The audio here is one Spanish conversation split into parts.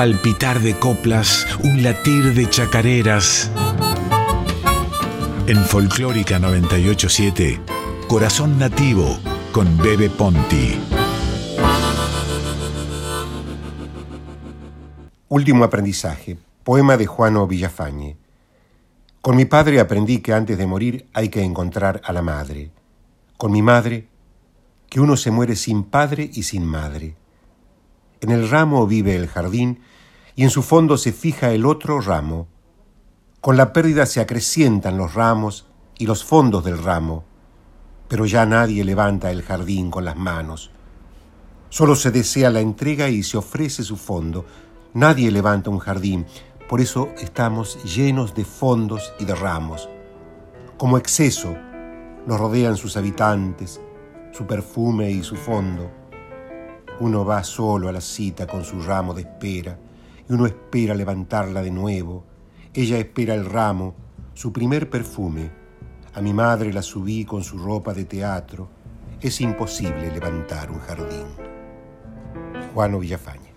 palpitar de coplas, un latir de chacareras. En Folclórica 987, Corazón Nativo con Bebe Ponti. Último aprendizaje. Poema de Juano Villafañe. Con mi padre aprendí que antes de morir hay que encontrar a la madre. Con mi madre, que uno se muere sin padre y sin madre. En el ramo vive el jardín y en su fondo se fija el otro ramo. Con la pérdida se acrecientan los ramos y los fondos del ramo, pero ya nadie levanta el jardín con las manos. Solo se desea la entrega y se ofrece su fondo. Nadie levanta un jardín, por eso estamos llenos de fondos y de ramos. Como exceso nos rodean sus habitantes, su perfume y su fondo. Uno va solo a la cita con su ramo de espera y uno espera levantarla de nuevo. Ella espera el ramo, su primer perfume. A mi madre la subí con su ropa de teatro. Es imposible levantar un jardín. Juano Villafaña.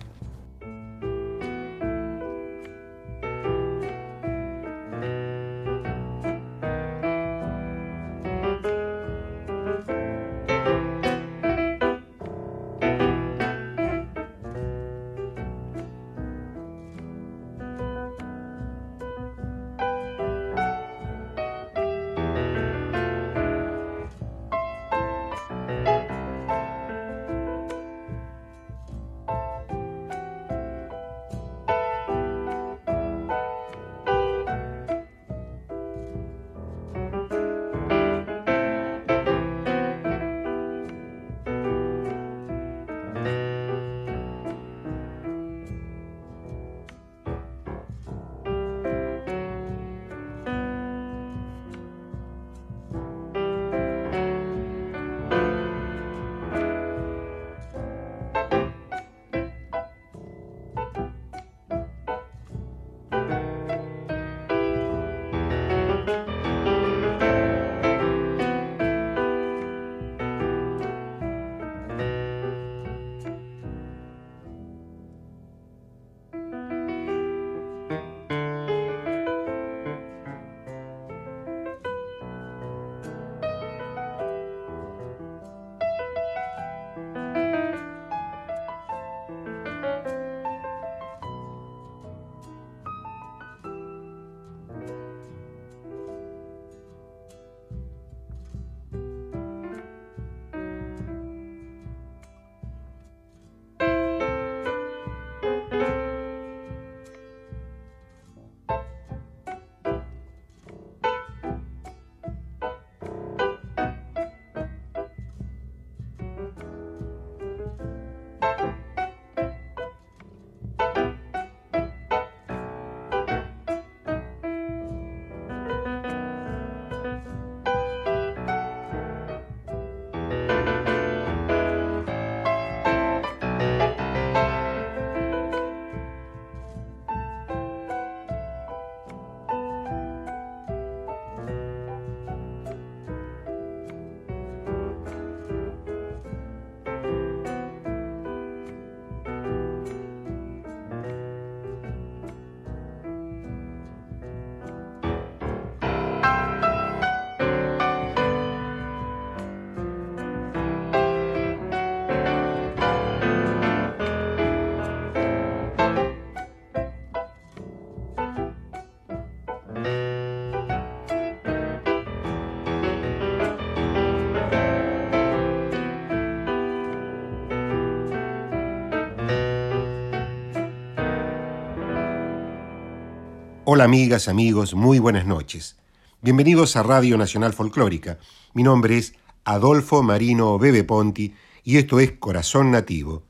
Hola amigas, amigos, muy buenas noches. Bienvenidos a Radio Nacional Folclórica. Mi nombre es Adolfo Marino Bebe Ponti y esto es Corazón Nativo.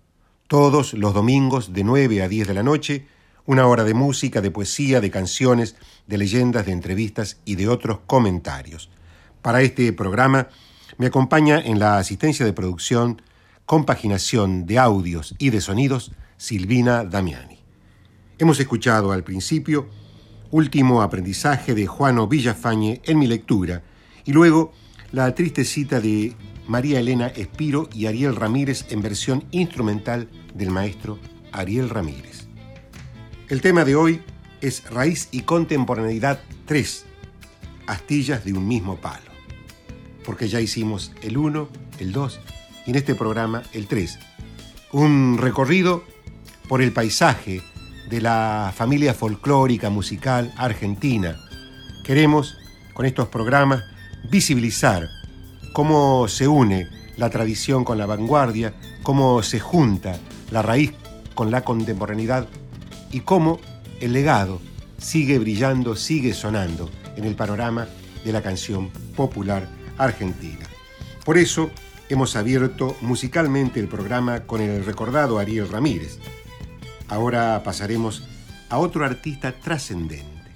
Todos los domingos de 9 a 10 de la noche, una hora de música, de poesía, de canciones, de leyendas, de entrevistas y de otros comentarios. Para este programa me acompaña en la asistencia de producción, compaginación de audios y de sonidos Silvina Damiani. Hemos escuchado al principio último aprendizaje de Juano Villafañe en mi lectura, y luego la triste cita de María Elena Espiro y Ariel Ramírez en versión instrumental del maestro Ariel Ramírez. El tema de hoy es Raíz y Contemporaneidad 3, astillas de un mismo palo. Porque ya hicimos el 1, el 2 y en este programa el 3. Un recorrido por el paisaje de la familia folclórica musical argentina. Queremos, con estos programas, visibilizar cómo se une la tradición con la vanguardia, cómo se junta la raíz con la contemporaneidad y cómo el legado sigue brillando, sigue sonando en el panorama de la canción popular argentina. Por eso hemos abierto musicalmente el programa con el recordado Ariel Ramírez. Ahora pasaremos a otro artista trascendente,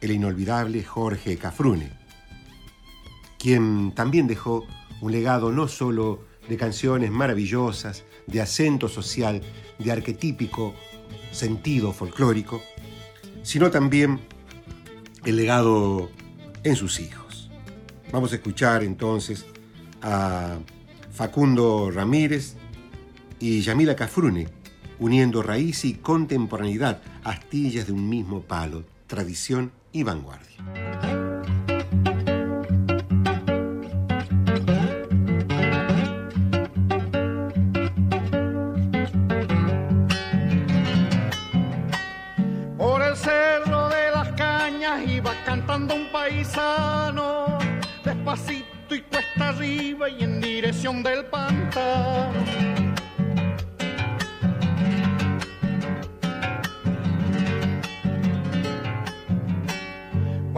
el inolvidable Jorge Cafrune, quien también dejó un legado no solo de canciones maravillosas, de acento social, de arquetípico sentido folclórico, sino también el legado en sus hijos. Vamos a escuchar entonces a Facundo Ramírez y Yamila Cafrune, uniendo raíz y contemporaneidad, astillas de un mismo palo, tradición y vanguardia. despacito y cuesta arriba y en dirección del pantano.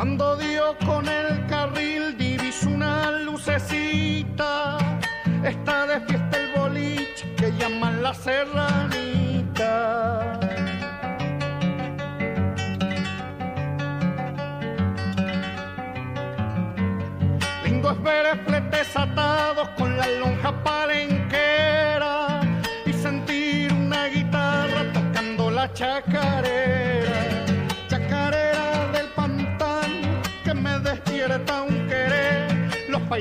Cuando dio con el carril divisó una lucecita, está de fiesta el boliche que llaman la serranita. ver fletes atados con la lonja palenquera y sentir una guitarra tocando la chacarera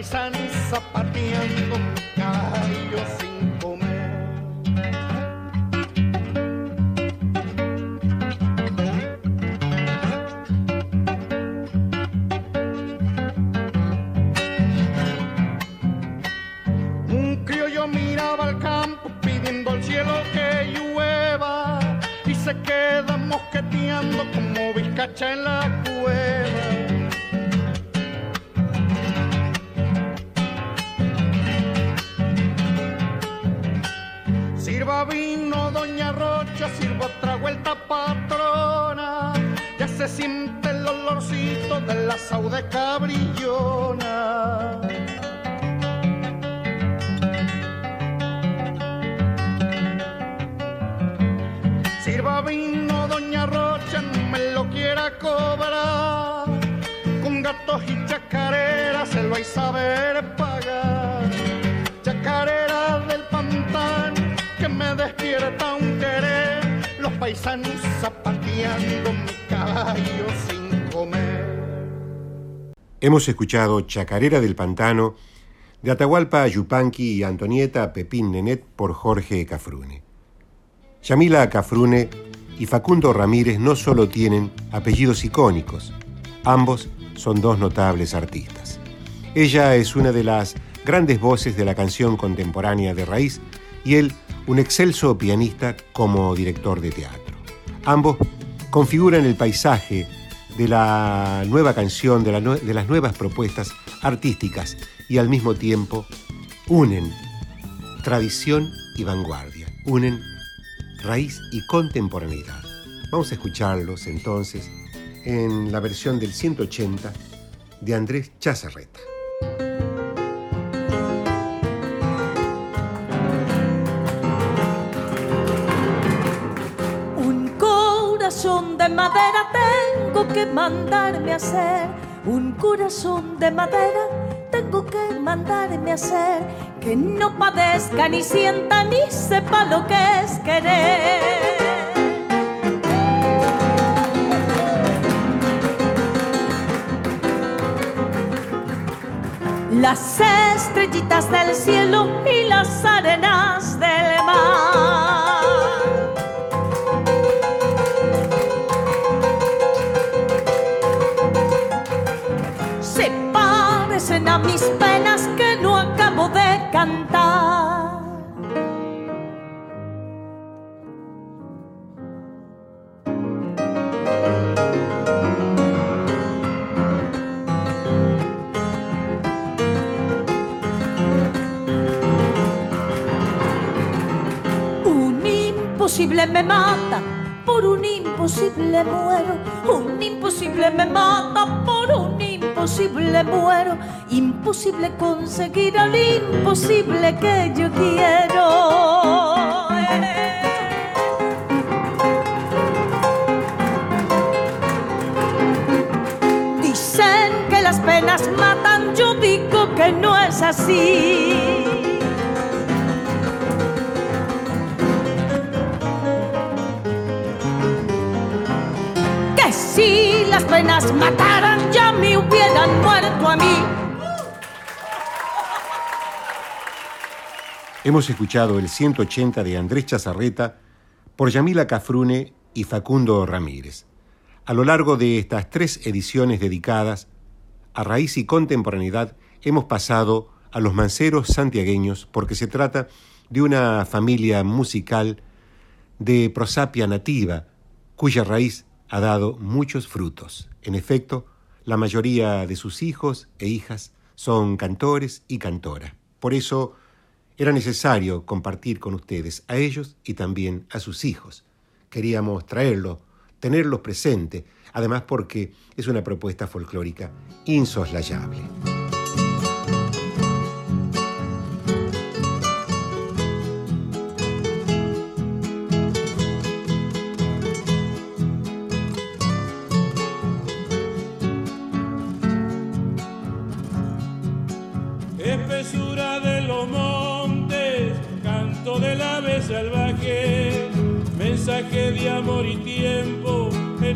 querer, los Hemos escuchado Chacarera del Pantano de Atahualpa Yupanqui y Antonieta Pepín Nenet por Jorge Cafrune. Yamila Cafrune y Facundo Ramírez no solo tienen apellidos icónicos, ambos son dos notables artistas. Ella es una de las grandes voces de la canción contemporánea de raíz y él un excelso pianista como director de teatro. Ambos configuran el paisaje de la nueva canción, de, las nuevas propuestas artísticas y al mismo tiempo unen tradición y vanguardia, unen raíz y contemporaneidad. Vamos a escucharlos entonces en la versión del 180 de Andrés Chazarreta. Que mandarme a hacer, un corazón de madera tengo que mandarme a hacer. Que no padezca ni sienta ni sepa lo que es querer. Las estrellitas del cielo y las arenas del mar cantar. Un imposible me mata, por un imposible muero, un imposible me mata, por un imposible muero, imposible conseguir al imposible que yo quiero. Dicen que las penas matan, yo digo que no es así. Que si las penas mataran, ya me hubieran muerto a mí. Hemos escuchado el 180 de Andrés Chazarreta por Yamila Cafrune y Facundo Ramírez. A lo largo de estas tres ediciones dedicadas a raíz y contemporaneidad, hemos pasado a los manceros santiagueños porque se trata de una familia musical de prosapia nativa cuya raíz ha dado muchos frutos. En efecto, la mayoría de sus hijos e hijas son cantores y cantoras. Por eso era necesario compartir con ustedes a ellos y también a sus hijos. Queríamos traerlo, tenerlos presente, además porque es una propuesta folclórica insoslayable.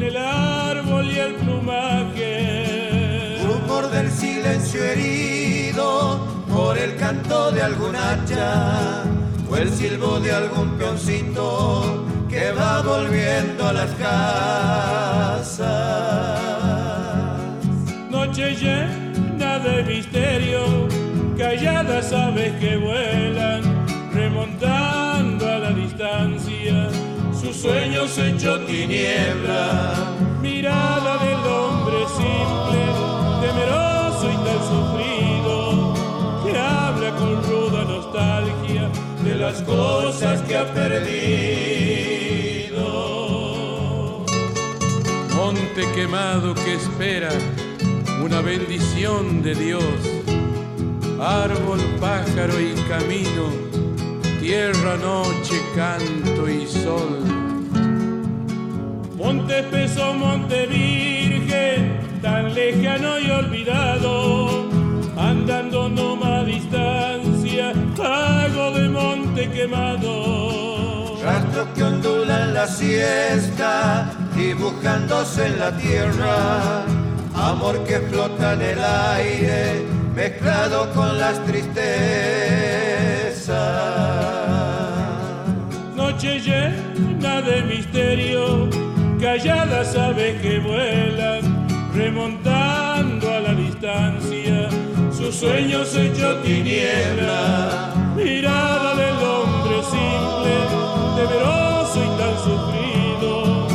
En el árbol y el plumaje. Rumor del silencio herido por el canto de algún hacha o el silbo de algún peoncito que va volviendo a las casas. Noche llena de misterio, calladas aves que vuelan, sueños hecho tiniebla. Mirada del hombre simple, temeroso y tan sufrido, que habla con ruda nostalgia de las cosas que ha perdido. Monte quemado que espera una bendición de Dios. Árbol, pájaro y camino, tierra, noche, canto y sol. Monte espeso, monte virgen, tan lejano y olvidado, andando a distancia, pago de monte quemado. Rastros que ondulan la siesta, dibujándose en la tierra. Amor que flota en el aire, mezclado con las tristezas. Noche llena de misterio, calladas aves que vuelan, remontando a la distancia, sus sueños hechos tiniebla. Mirada del hombre simple, temeroso y tan sufrido,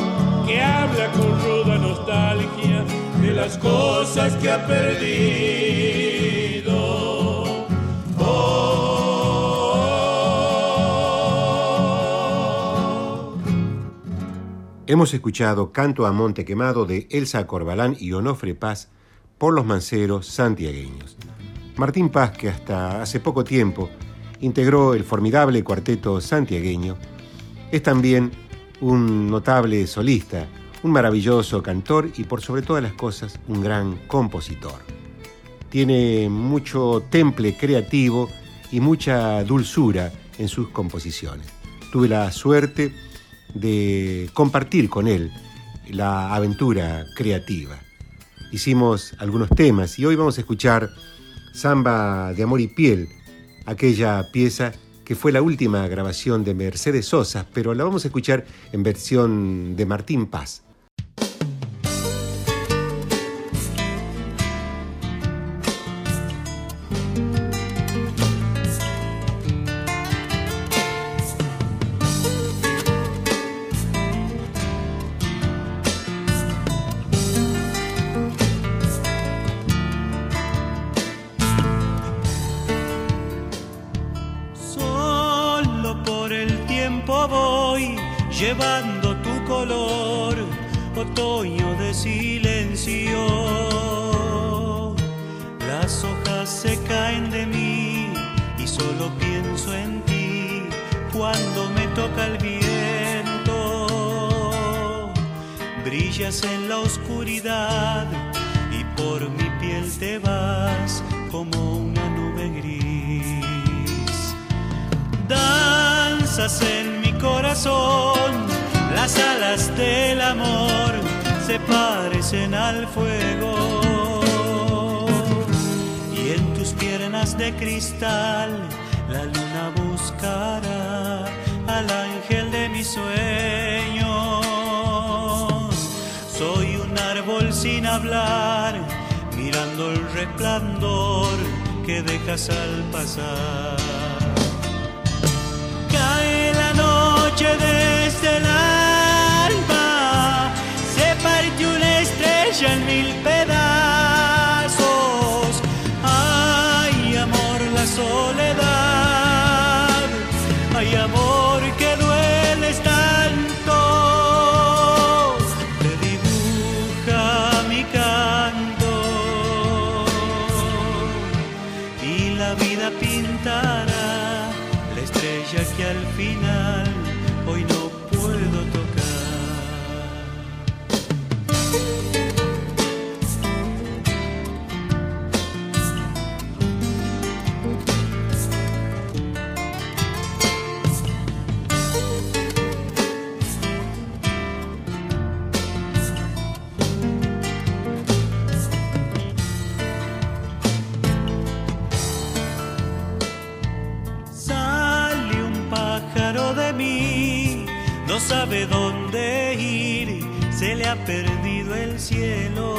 que habla con ruda nostalgia de las cosas que ha perdido. Hemos escuchado Canto a Monte Quemado de Elsa Corbalán y Onofre Paz por los manceros santiagueños. Martín Paz, que hasta hace poco tiempo integró el formidable cuarteto santiagueño, es también un notable solista, un maravilloso cantor y por sobre todas las cosas un gran compositor. Tiene mucho temple creativo y mucha dulzura en sus composiciones. Tuve la suerte de compartir con él la aventura creativa. Hicimos algunos temas y hoy vamos a escuchar Samba de Amor y Piel, aquella pieza que fue la última grabación de Mercedes Sosa, pero la vamos a escuchar en versión de Martín Paz. Estrella en cielo.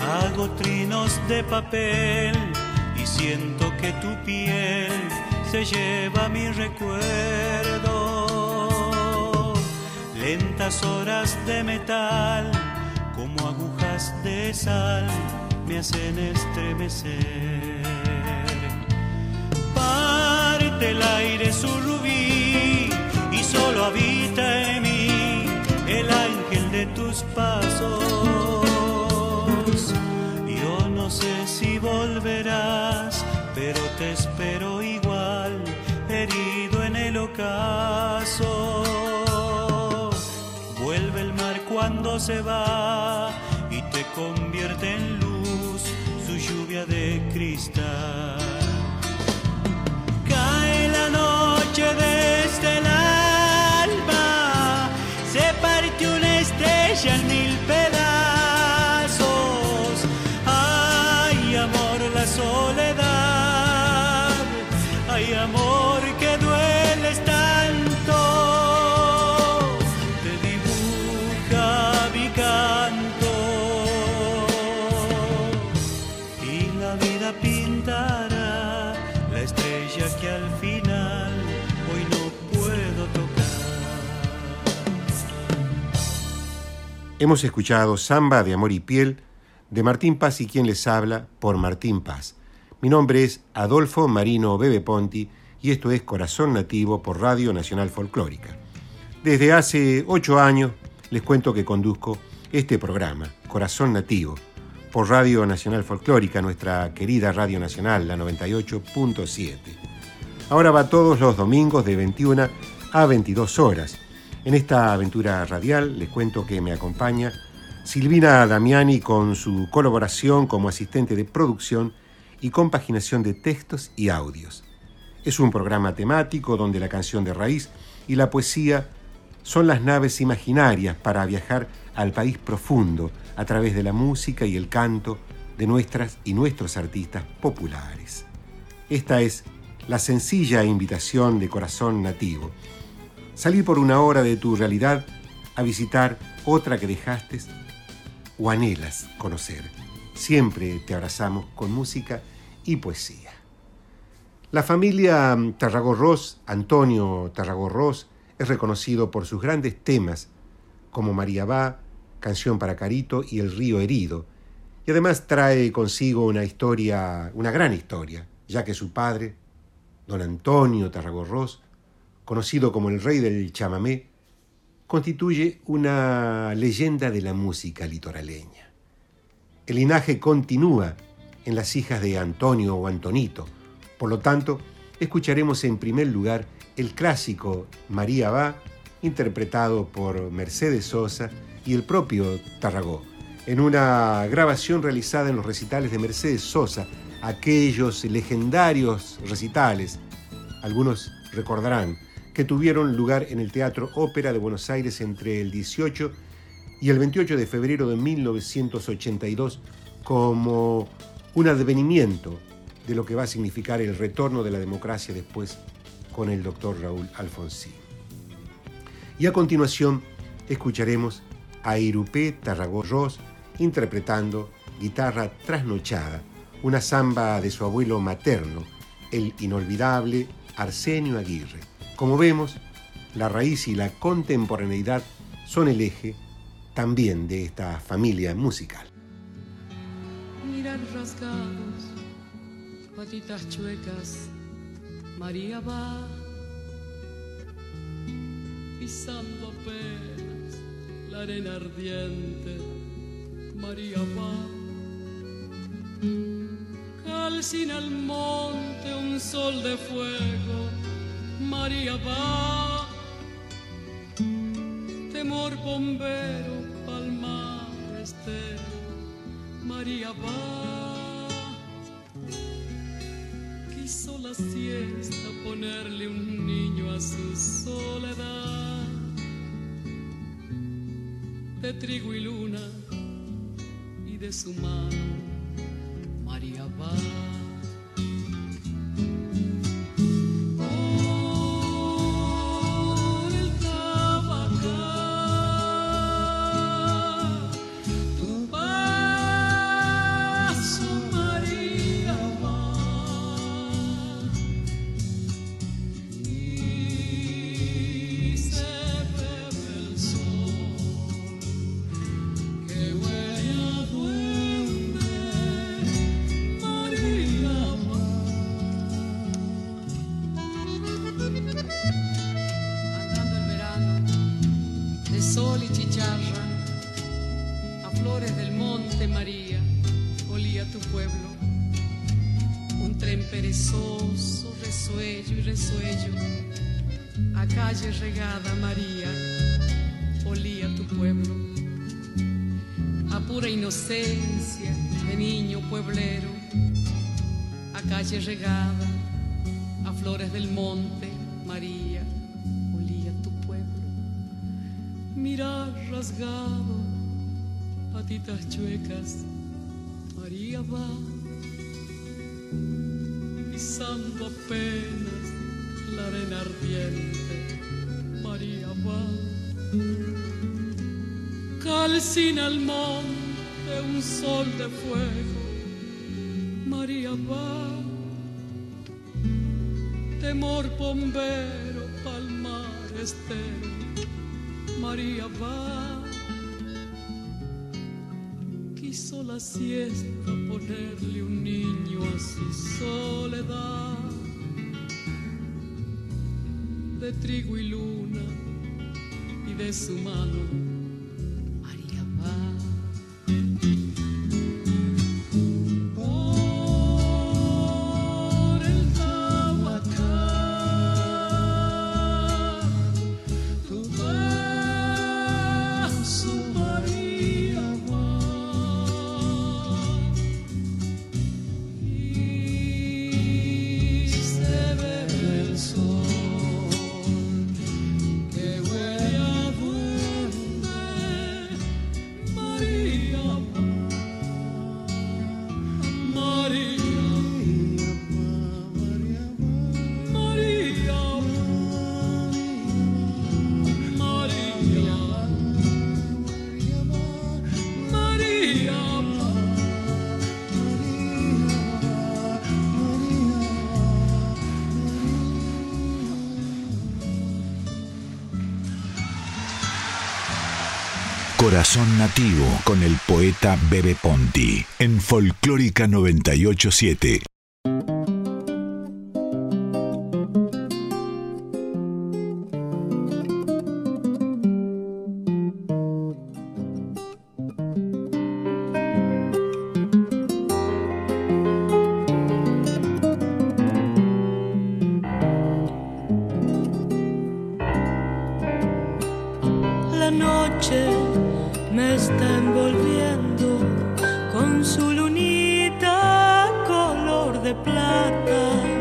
Hago trinos de papel y siento que tu piel se lleva mi recuerdo. Lentas horas de metal, como agujas de sal, me hacen estremecer parte el aire su rubí y solo habita en mí el ángel tus pasos. Yo no sé si volverás, pero te espero igual, herido en el ocaso. Vuelve el mar cuando se va y te convierte en luz su lluvia de cristal. Hemos escuchado Samba de Amor y Piel de Martín Paz y quien les habla por Martín Paz. Mi nombre es Adolfo Marino Bebe Ponti y esto es Corazón Nativo por Radio Nacional Folclórica. Desde hace ocho años les cuento que conduzco este programa, Corazón Nativo, por Radio Nacional Folclórica, nuestra querida Radio Nacional, la 98.7. Ahora va todos los domingos de 21 a 22 horas. En esta aventura radial les cuento que me acompaña Silvina Damiani con su colaboración como asistente de producción y compaginación de textos y audios. Es un programa temático donde la canción de raíz y la poesía son las naves imaginarias para viajar al país profundo a través de la música y el canto de nuestras y nuestros artistas populares. Esta es la sencilla invitación de corazón nativo. Salir por una hora de tu realidad a visitar otra que dejaste o anhelas conocer. Siempre te abrazamos con música y poesía. La familia Tarragorros, Antonio Tarragorros, es reconocido por sus grandes temas como María Va, Canción para Carito y El río herido, y además trae consigo una historia, una gran historia, ya que su padre, don Antonio Tarragorros, conocido como el rey del chamamé, constituye una leyenda de la música litoraleña. El linaje continúa en las hijas de Antonio o Antonito, por lo tanto, escucharemos en primer lugar el clásico María va, interpretado por Mercedes Sosa y el propio Tarragó, en una grabación realizada en los recitales de Mercedes Sosa, aquellos legendarios recitales, algunos recordarán, que tuvieron lugar en el Teatro Ópera de Buenos Aires entre el 18 y el 28 de febrero de 1982 como un advenimiento de lo que va a significar el retorno de la democracia después con el doctor Raúl Alfonsín. Y a continuación escucharemos a Irupé Tarragó Ross interpretando Guitarra Trasnochada, una samba de su abuelo materno, el inolvidable Arsenio Aguirre. Como vemos, la raíz y la contemporaneidad son el eje también de esta familia musical. Mirar rasgados, patitas chuecas, María va pisando apenas la arena ardiente, María va calcina al monte un sol de fuego, María va, temor bombero, palmar estero, María va, quiso la siesta ponerle un niño a su soledad, de trigo y luna y de su mano María va. Calcina al monte un sol de fuego, María va. Temor bombero, palmar estero, María va. Quiso la siesta ponerle un niño a su soledad de trigo y luna y de su mano Corazón Nativo con el poeta Bebe Ponti en Folclórica 987. La noche me está envolviendo con su lunita color de plata.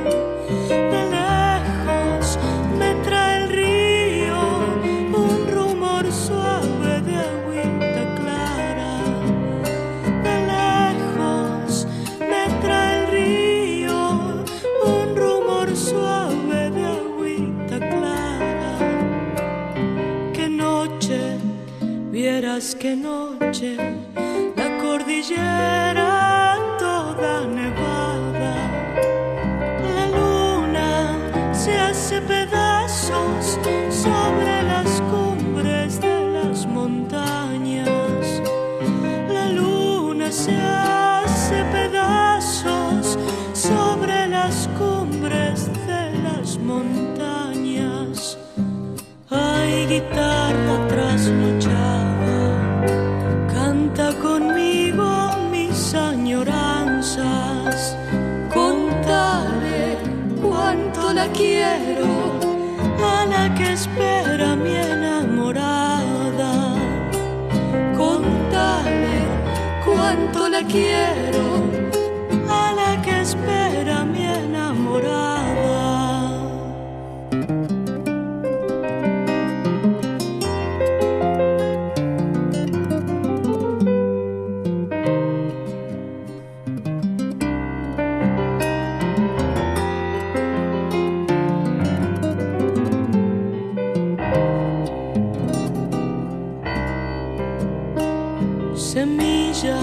Semilla,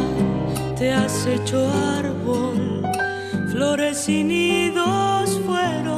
te has hecho árbol, flores y nidos fueron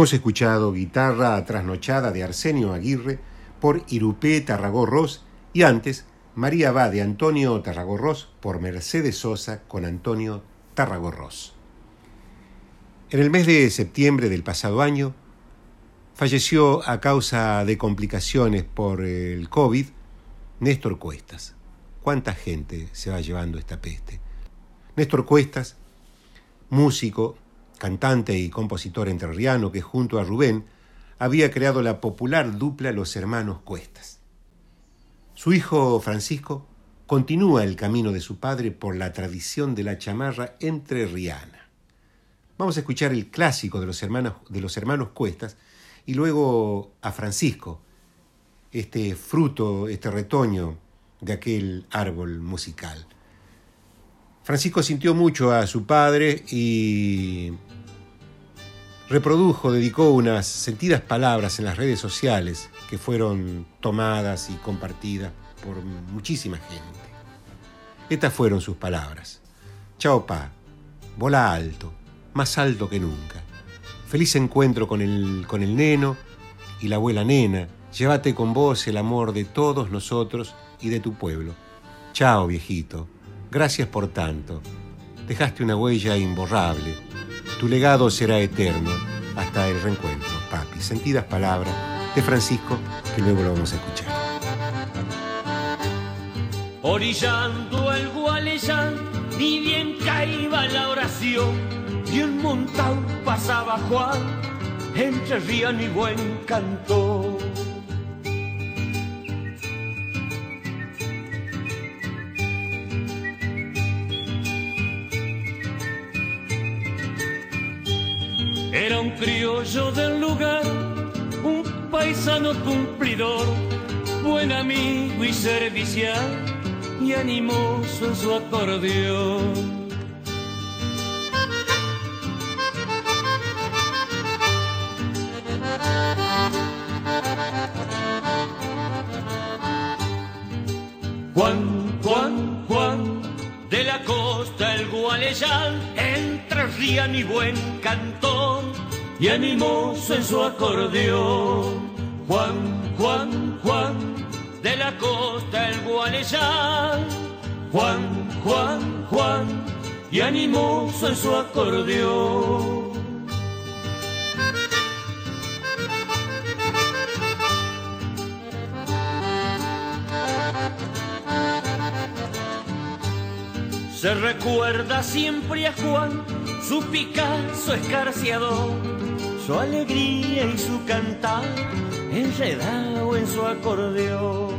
Hemos escuchado Guitarra Trasnochada de Arsenio Aguirre por Irupé Tarragorros y antes María va de Antonio Tarragorros por Mercedes Sosa con Antonio Tarragorros. En el mes de septiembre del pasado año falleció a causa de complicaciones por el COVID Néstor Cuestas. ¿Cuánta gente se va llevando esta peste? Néstor Cuestas, músico, cantante y compositor entrerriano que junto a Rubén había creado la popular dupla Los Hermanos Cuestas. Su hijo Francisco continúa el camino de su padre por la tradición de la chamarra entrerriana. Vamos a escuchar el clásico de los hermanos, de los hermanos Cuestas y luego a Francisco, este fruto, este retoño de aquel árbol musical. Francisco sintió mucho a su padre y reprodujo, dedicó unas sentidas palabras en las redes sociales que fueron tomadas y compartidas por muchísima gente. Estas fueron sus palabras. Chao, pa. Bola alto, más alto que nunca. Feliz encuentro con el, con el neno y la abuela nena. Llévate con vos el amor de todos nosotros y de tu pueblo. Chao, viejito. Gracias por tanto. Dejaste una huella imborrable. Tu legado será eterno hasta el reencuentro, papi. Sentidas palabras de Francisco que luego lo vamos a escuchar. Orillando el Gualeyán, ni bien caía la oración, y un montón pasaba Juan entre rían y buen canto. Era un criollo del lugar, un paisano cumplidor, buen amigo y servicial y animoso en su acordeón. Juan, Juan, Juan, de la costa el Gualeyán, entre rían y buen cantón, y animoso en su acordeón. Juan, Juan, Juan, de la costa el Gualeyán. Juan, Juan, Juan, y animoso en su acordeón. Se recuerda siempre a Juan, su Picasso escarciador, su alegría y su cantar, enredado en su acordeón.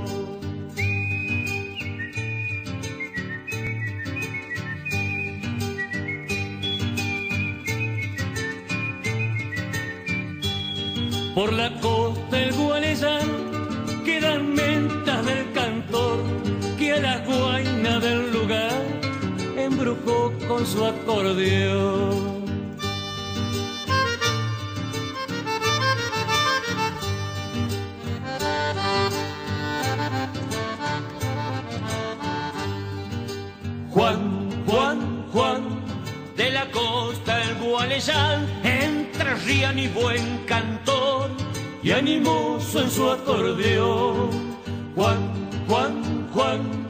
Por la costa el Gualeyán quedan mentas del cantor que a la guaina del lugar embrujó con su acordeón. El Gualeyán, entre rían y buen cantor, y animoso en su acordeón. Juan, Juan, Juan,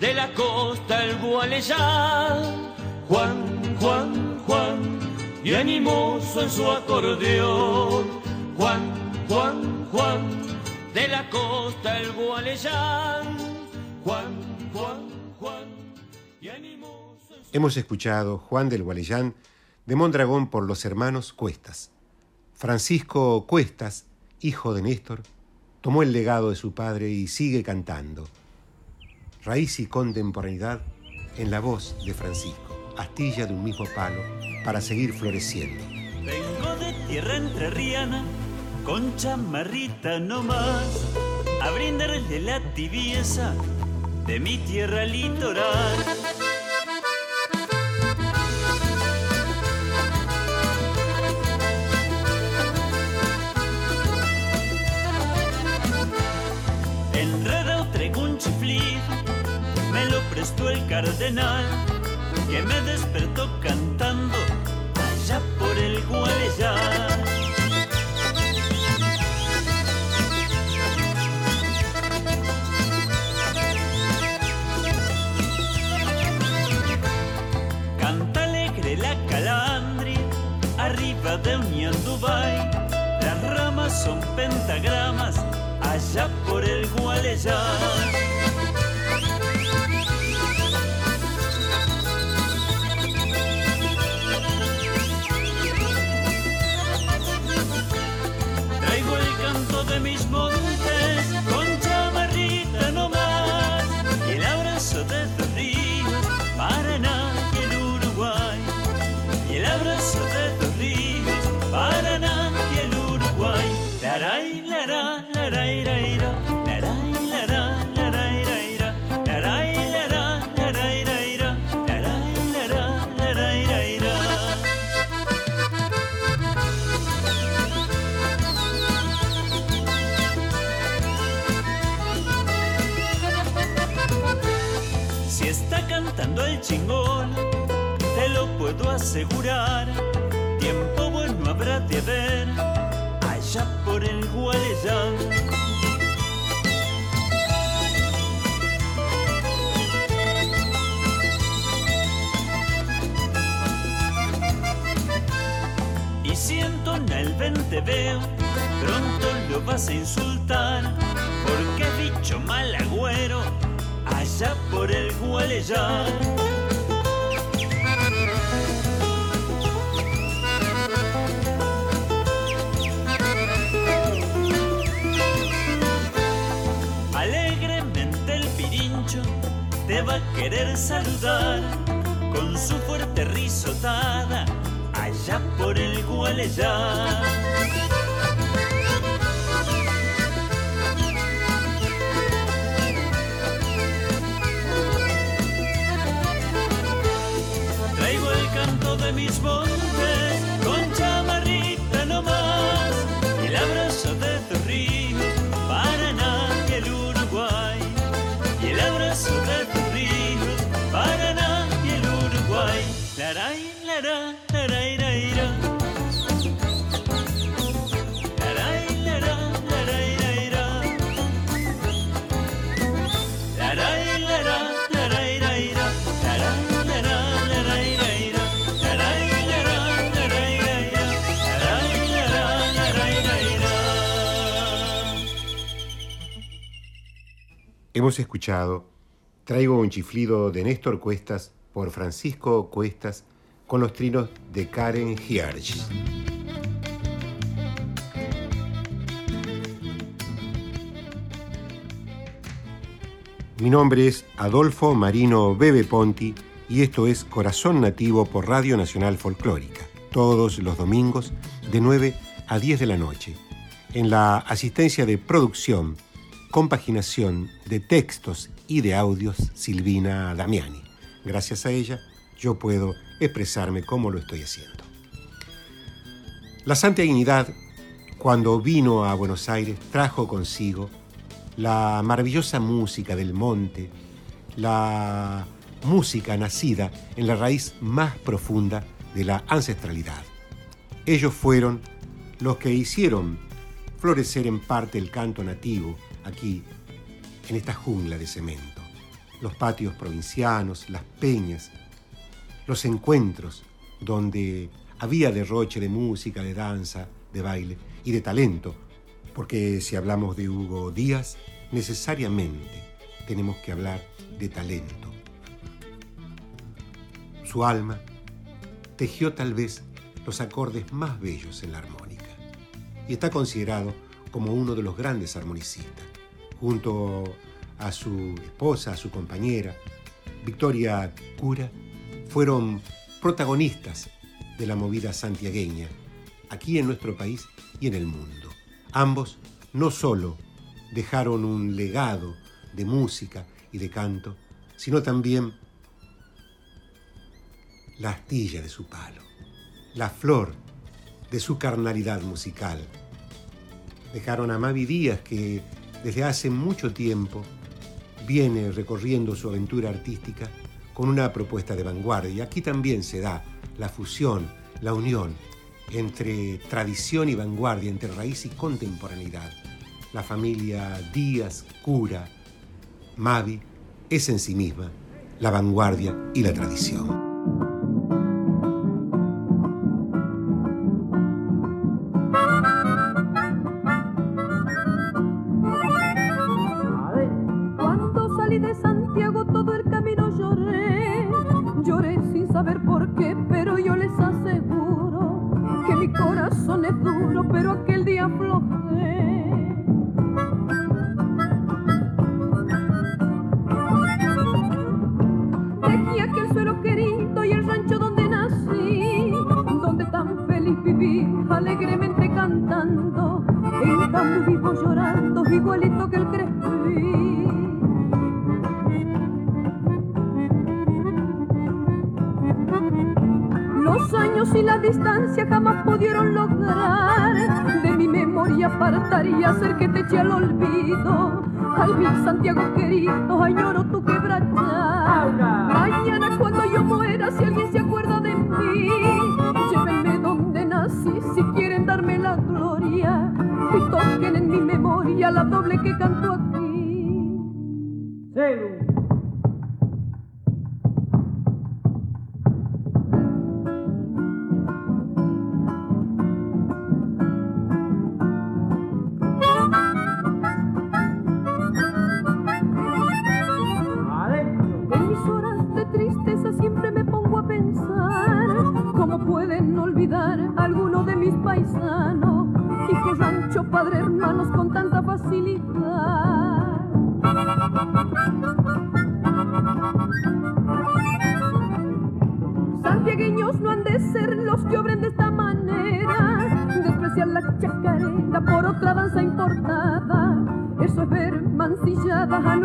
de la costa el Gualeyán. Juan, Juan, Juan, y animoso en su acordeón. Juan, Juan, Juan, de la costa el Gualeyán. Juan, Juan, Juan, y animoso Hemos escuchado Juan del Gualeyán de Mondragón por los hermanos Cuestas. Francisco Cuestas, hijo de Néstor, tomó el legado de su padre y sigue cantando. Raíz y contemporaneidad en la voz de Francisco, astilla de un mismo palo para seguir floreciendo. Vengo de tierra entrerriana, con chamarrita nomás, a brindarle la tibieza de mi tierra litoral. Enredado traigo un chiflido, me lo prestó el cardenal, que me despertó cantando allá por el Gualeyán. Canta alegre la calandria, arriba de un Dubai. Las ramas son pentagramas, allá por el Gualeyán. Chingón, te lo puedo asegurar. Tiempo bueno habrá de ver allá por el Gualeyán. Y si en el ven te veo, pronto lo vas a insultar, porque bicho mal agüero, allá por el Gualeyán. Va a querer saludar con su fuerte risotada allá por el Gualeyá. Hemos escuchado Traigo un chiflido de Néstor Cuestas por Francisco Cuestas con los trinos de Karen Hierges. Mi nombre es Adolfo Marino Bebe Ponti y esto es Corazón Nativo por Radio Nacional Folclórica, todos los domingos de 9 a 10 de la noche. En la asistencia de producción, compaginación de textos y de audios, Silvina Damiani. Gracias a ella, yo puedo expresarme como lo estoy haciendo. La Santa Dignidad, cuando vino a Buenos Aires, trajo consigo la maravillosa música del monte, la música nacida en la raíz más profunda de la ancestralidad. Ellos fueron los que hicieron florecer en parte el canto nativo aquí, en esta jungla de cemento. Los patios provincianos, las peñas, los encuentros donde había derroche de música, de danza, de baile y de talento, porque si hablamos de Hugo Díaz, necesariamente tenemos que hablar de talento. Su alma tejió tal vez los acordes más bellos en la armónica y está considerado como uno de los grandes armonicistas, junto a su esposa, a su compañera, Victoria Cura, fueron protagonistas de la movida santiagueña, aquí en nuestro país y en el mundo. Ambos no solo dejaron un legado de música y de canto, sino también la astilla de su palo, la flor de su carnalidad musical. Dejaron a Mavi Díaz, que desde hace mucho tiempo viene recorriendo su aventura artística con una propuesta de vanguardia. Y aquí también se da la fusión, la unión entre tradición y vanguardia, entre raíz y contemporaneidad. La familia Díaz, Cura, Mavi, es en sí misma la vanguardia y la tradición. facilitar. Santiagueños no han de ser los que obren de esta manera, despreciar la chacarera por otra danza importada. Eso es ver mancillada a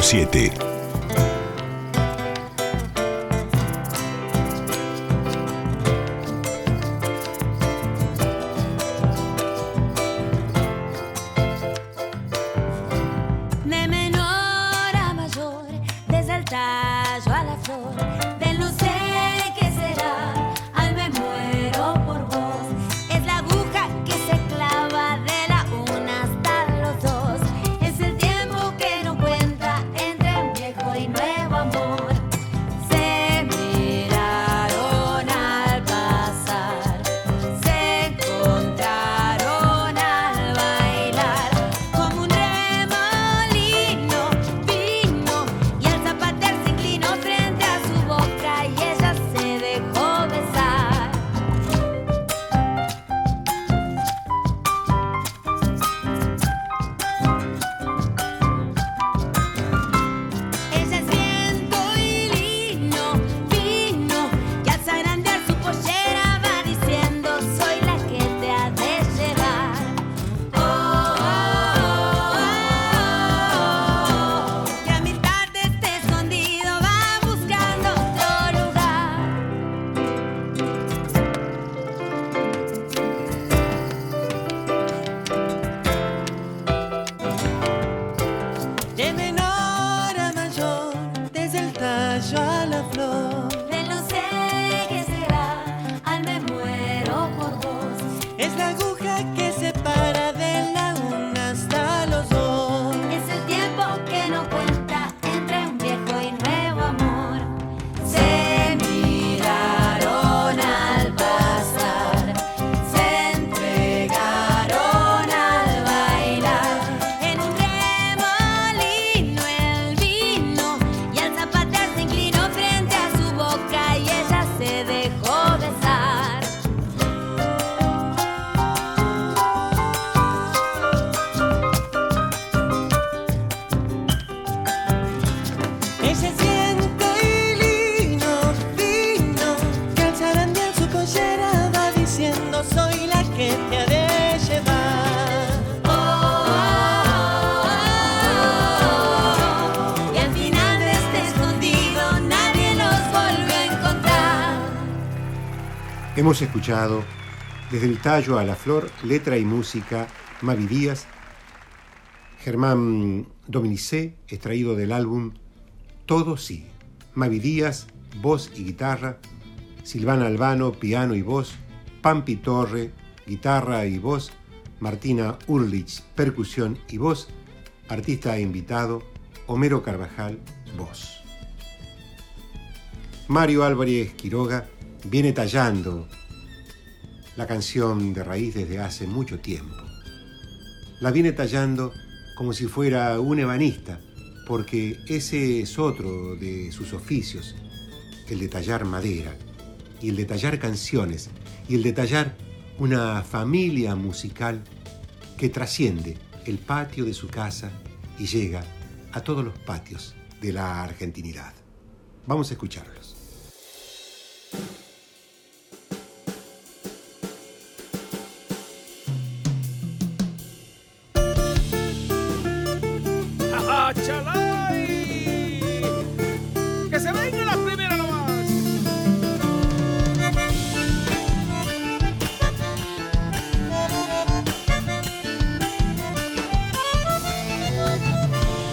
987. Hemos escuchado desde el tallo a la flor, letra y música, Mavi Díaz, Germán Dominicé, extraído del álbum Todo sí. Mavi Díaz, voz y guitarra, Silvana Albano, piano y voz, Pampi Torre, guitarra y voz, Martina Urlich, percusión y voz, artista invitado, Homero Carvajal, voz. Mario Álvarez Quiroga viene tallando la canción de raíz desde hace mucho tiempo. La viene tallando como si fuera un ebanista, porque ese es otro de sus oficios, el de tallar madera, y el de tallar canciones, y el de tallar una familia musical que trasciende el patio de su casa y llega a todos los patios de la argentinidad. Vamos a escucharlos. ¡Ajá, chalay! ¡Que se venga la primera nomás!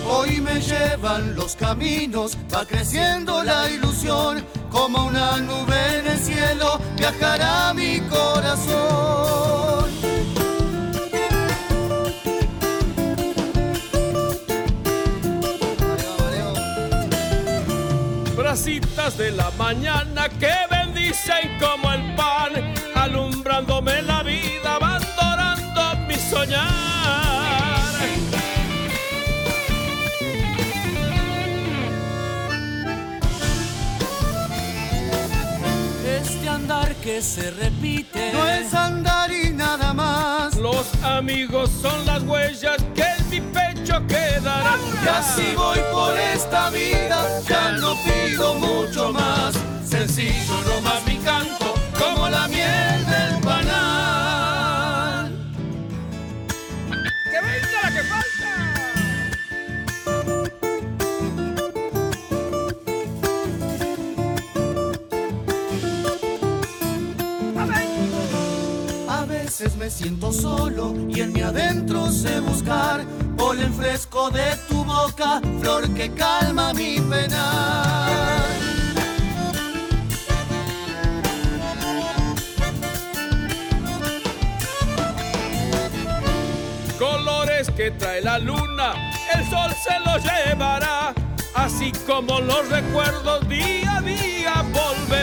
Hoy me llevan los caminos, va creciendo la ilusión, como una nube en el cielo viajará mi corazón. Racitas de la mañana que bendicen como el pan, alumbrándome la vida, abandonando mi soñar. Que se repite No es andar y nada más. Los amigos son las huellas que en mi pecho quedarán. Y así voy por esta vida, ya no pido mucho más. Sencillo nomás mi canto, como la miel del panal. Veces me siento solo y en mi adentro sé buscar polen fresco de tu boca, flor que calma mi pena. Colores que trae la luna, el sol se los llevará, así como los recuerdos día a día volverán.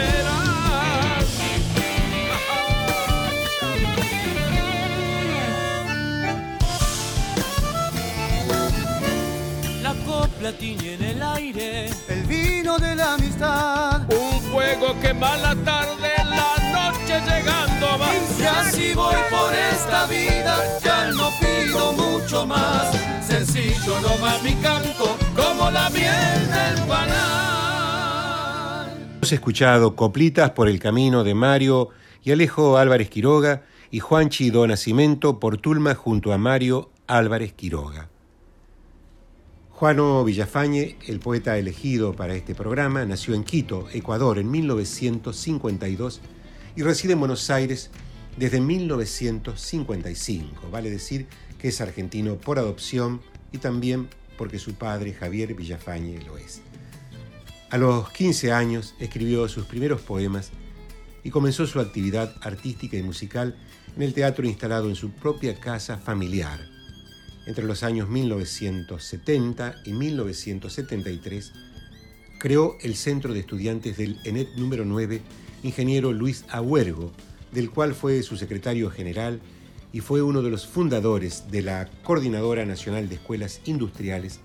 Tiñe en el aire El vino de la amistad. Un fuego quema la tarde, la noche llegando va. Y así voy por esta vida, ya no pido mucho más. Sencillo nomás mi canto, como la miel del panal. Hemos escuchado Coplitas por el camino de Mario y Alejo Álvarez Quiroga y Juanchi Do Nacimiento por Tulma junto a Mario Álvarez Quiroga. Juano Villafañe, el poeta elegido para este programa, nació en Quito, Ecuador, en 1952 y reside en Buenos Aires desde 1955. Vale decir que es argentino por adopción y también porque su padre, Javier Villafañe, lo es. A los 15 años escribió sus primeros poemas y comenzó su actividad artística y musical en el teatro instalado en su propia casa familiar. Entre los años 1970 y 1973 creó el Centro de Estudiantes del ENET número 9, ingeniero Luis Ahuergo, del cual fue su secretario general y fue uno de los fundadores de la Coordinadora Nacional de Escuelas Industriales,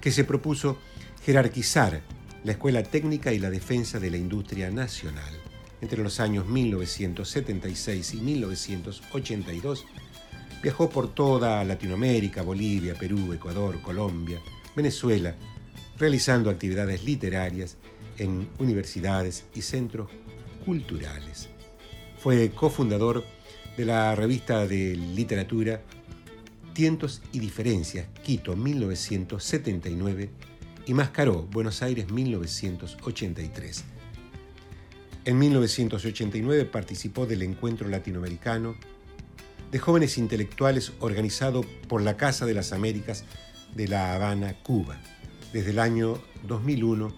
que se propuso jerarquizar la escuela técnica y la defensa de la industria nacional. Entre los años 1976 y 1982, viajó por toda Latinoamérica, Bolivia, Perú, Ecuador, Colombia, Venezuela, realizando actividades literarias en universidades y centros culturales. Fue cofundador de la revista de literatura Tientos y Diferencias, Quito 1979 y Mascaró, Buenos Aires 1983. En 1989 participó del Encuentro Latinoamericano de Jóvenes Intelectuales organizado por la Casa de las Américas de La Habana, Cuba. Desde el año 2001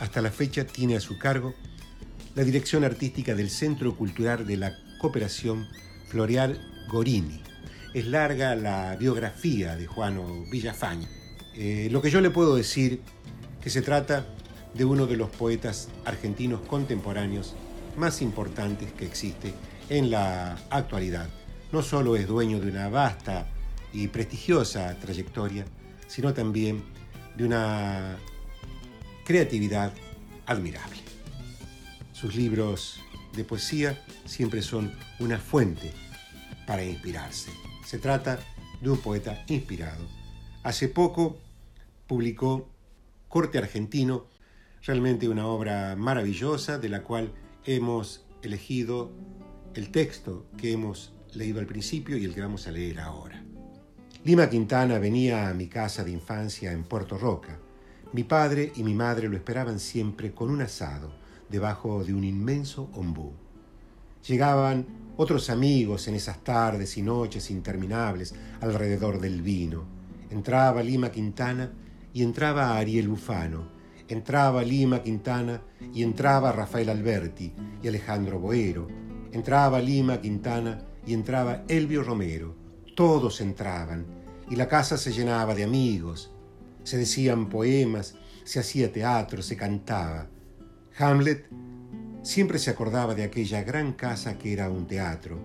hasta la fecha tiene a su cargo la dirección artística del Centro Cultural de la Cooperación Floreal Gorini. Es larga la biografía de Juano Villafañe. Eh, lo que yo le puedo decir que se trata de uno de los poetas argentinos contemporáneos más importantes que existe en la actualidad. No solo es dueño de una vasta y prestigiosa trayectoria, sino también de una creatividad admirable. Sus libros de poesía siempre son una fuente para inspirarse. Se trata de un poeta inspirado. Hace poco publicó Corte Argentino, realmente una obra maravillosa de la cual hemos elegido el texto que hemos leído al principio y el que vamos a leer ahora. Lima Quintana venía a mi casa de infancia en Puerto Roca. Mi padre y mi madre lo esperaban siempre con un asado debajo de un inmenso ombú. Llegaban otros amigos en esas tardes y noches interminables alrededor del vino. Entraba Lima Quintana y entraba Ariel Bufano. Entraba Lima Quintana y entraba Rafael Alberti y Alejandro Boero. Entraba Lima Quintana y entraba Elvio Romero. Todos entraban y la casa se llenaba de amigos. Se decían poemas, se hacía teatro, se cantaba. Hamlet siempre se acordaba de aquella gran casa que era un teatro.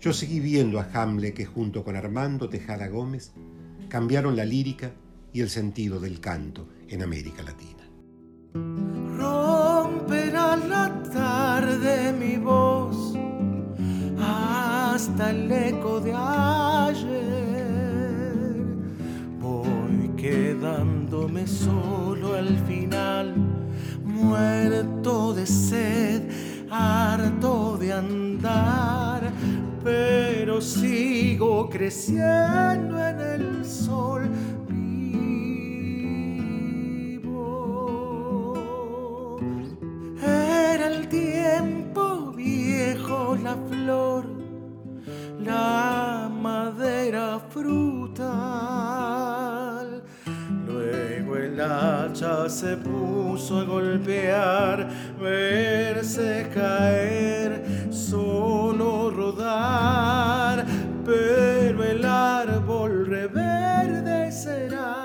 Yo seguí viendo a Hamlet que junto con Armando Tejada Gómez cambiaron la lírica y el sentido del canto en América Latina. Romperá la tarde mi voz hasta el eco de ayer. Voy quedándome solo al final, muerto de sed, harto de andar, pero sigo creciendo en el sol. vivo. Era el tiempo viejo, la flor, la madera frutal. Luego el hacha se puso a golpear, verse caer, solo rodar, pero el árbol reverdecerá.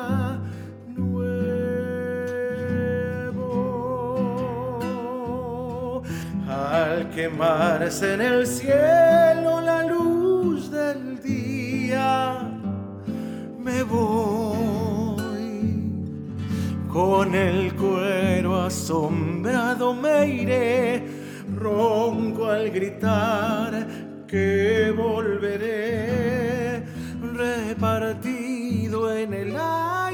Al quemarse en el cielo la voy. Con el cuero asombrado me iré, ronco al gritar que volveré, repartido en el aire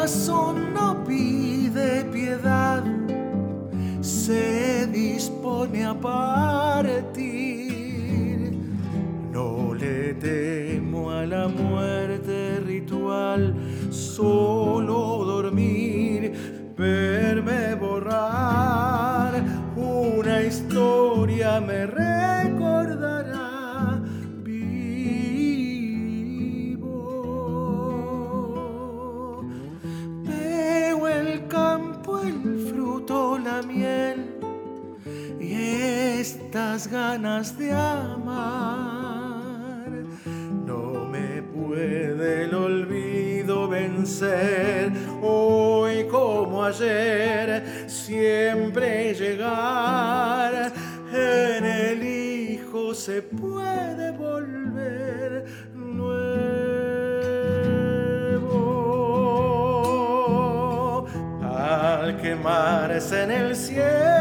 Mi razón no pide piedad, se dispone a partir. No le temo a la muerte ritual, solo dormir, verme borrar. Una historia me estas ganas de amar. No me puede el olvido vencer hoy como ayer, siempre llegar. En el hijo se puede volver nuevo. Al quemarse en el cielo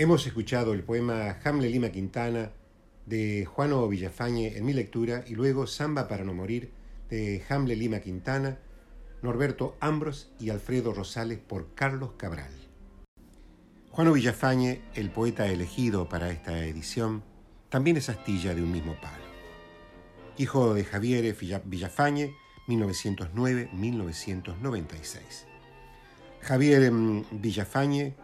Hemos escuchado el poema Hamlet Lima Quintana de Juano Villafañe en mi lectura y luego Samba para no morir de Hamlet Lima Quintana, Norberto Ambros y Alfredo Rosales por Carlos Cabral. Juano Villafañe, el poeta elegido para esta edición, también es astilla de un mismo palo. Hijo de Javier Villa- Villafañe, 1909-1996. Javier mm, Villafañe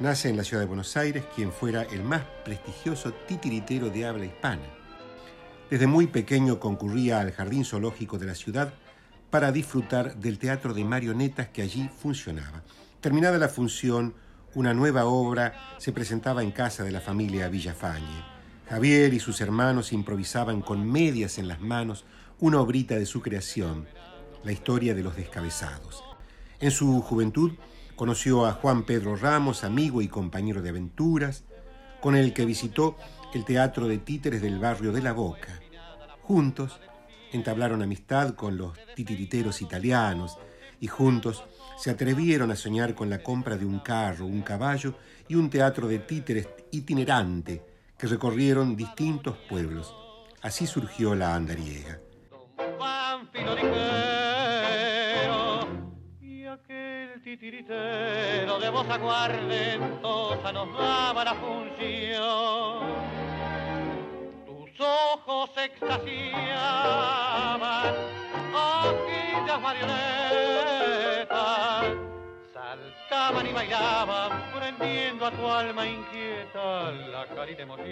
nace en la ciudad de Buenos Aires, quien fuera el más prestigioso titiritero de habla hispana. Desde muy pequeño concurría al jardín zoológico de la ciudad para disfrutar del teatro de marionetas que allí funcionaba. Terminada la función, una nueva obra se presentaba en casa de la familia Villafañe. Javier y sus hermanos improvisaban con medias en las manos una obrita de su creación, la historia de los descabezados. En su juventud conoció a Juan Pedro Ramos, amigo y compañero de aventuras, con el que visitó el teatro de títeres del barrio de La Boca. Juntos entablaron amistad con los titiriteros italianos y juntos se atrevieron a soñar con la compra de un carro, un caballo y un teatro de títeres itinerante que recorrieron distintos pueblos. Así surgió la andariega. Titiritero de voz aguardentosa nos daba la función. Tus ojos extasiaban, aquellas marionetas saltaban y bailaban, prendiendo a tu alma inquieta la carita emoción.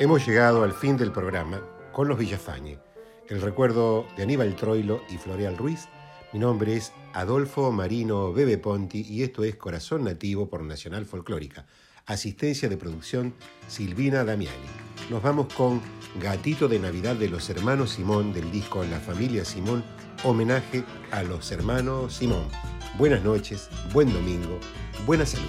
Hemos llegado al fin del programa con los Villafañe. El recuerdo de Aníbal Troilo y Floreal Ruiz. Mi nombre es Adolfo Marino Bebe Ponti y esto es Corazón Nativo por Nacional Folclórica. Asistencia de producción Silvina Damiani. Nos vamos con Gatito de Navidad de los hermanos Simón del disco La familia Simón, homenaje a los hermanos Simón. Buenas noches, buen domingo, buena salud.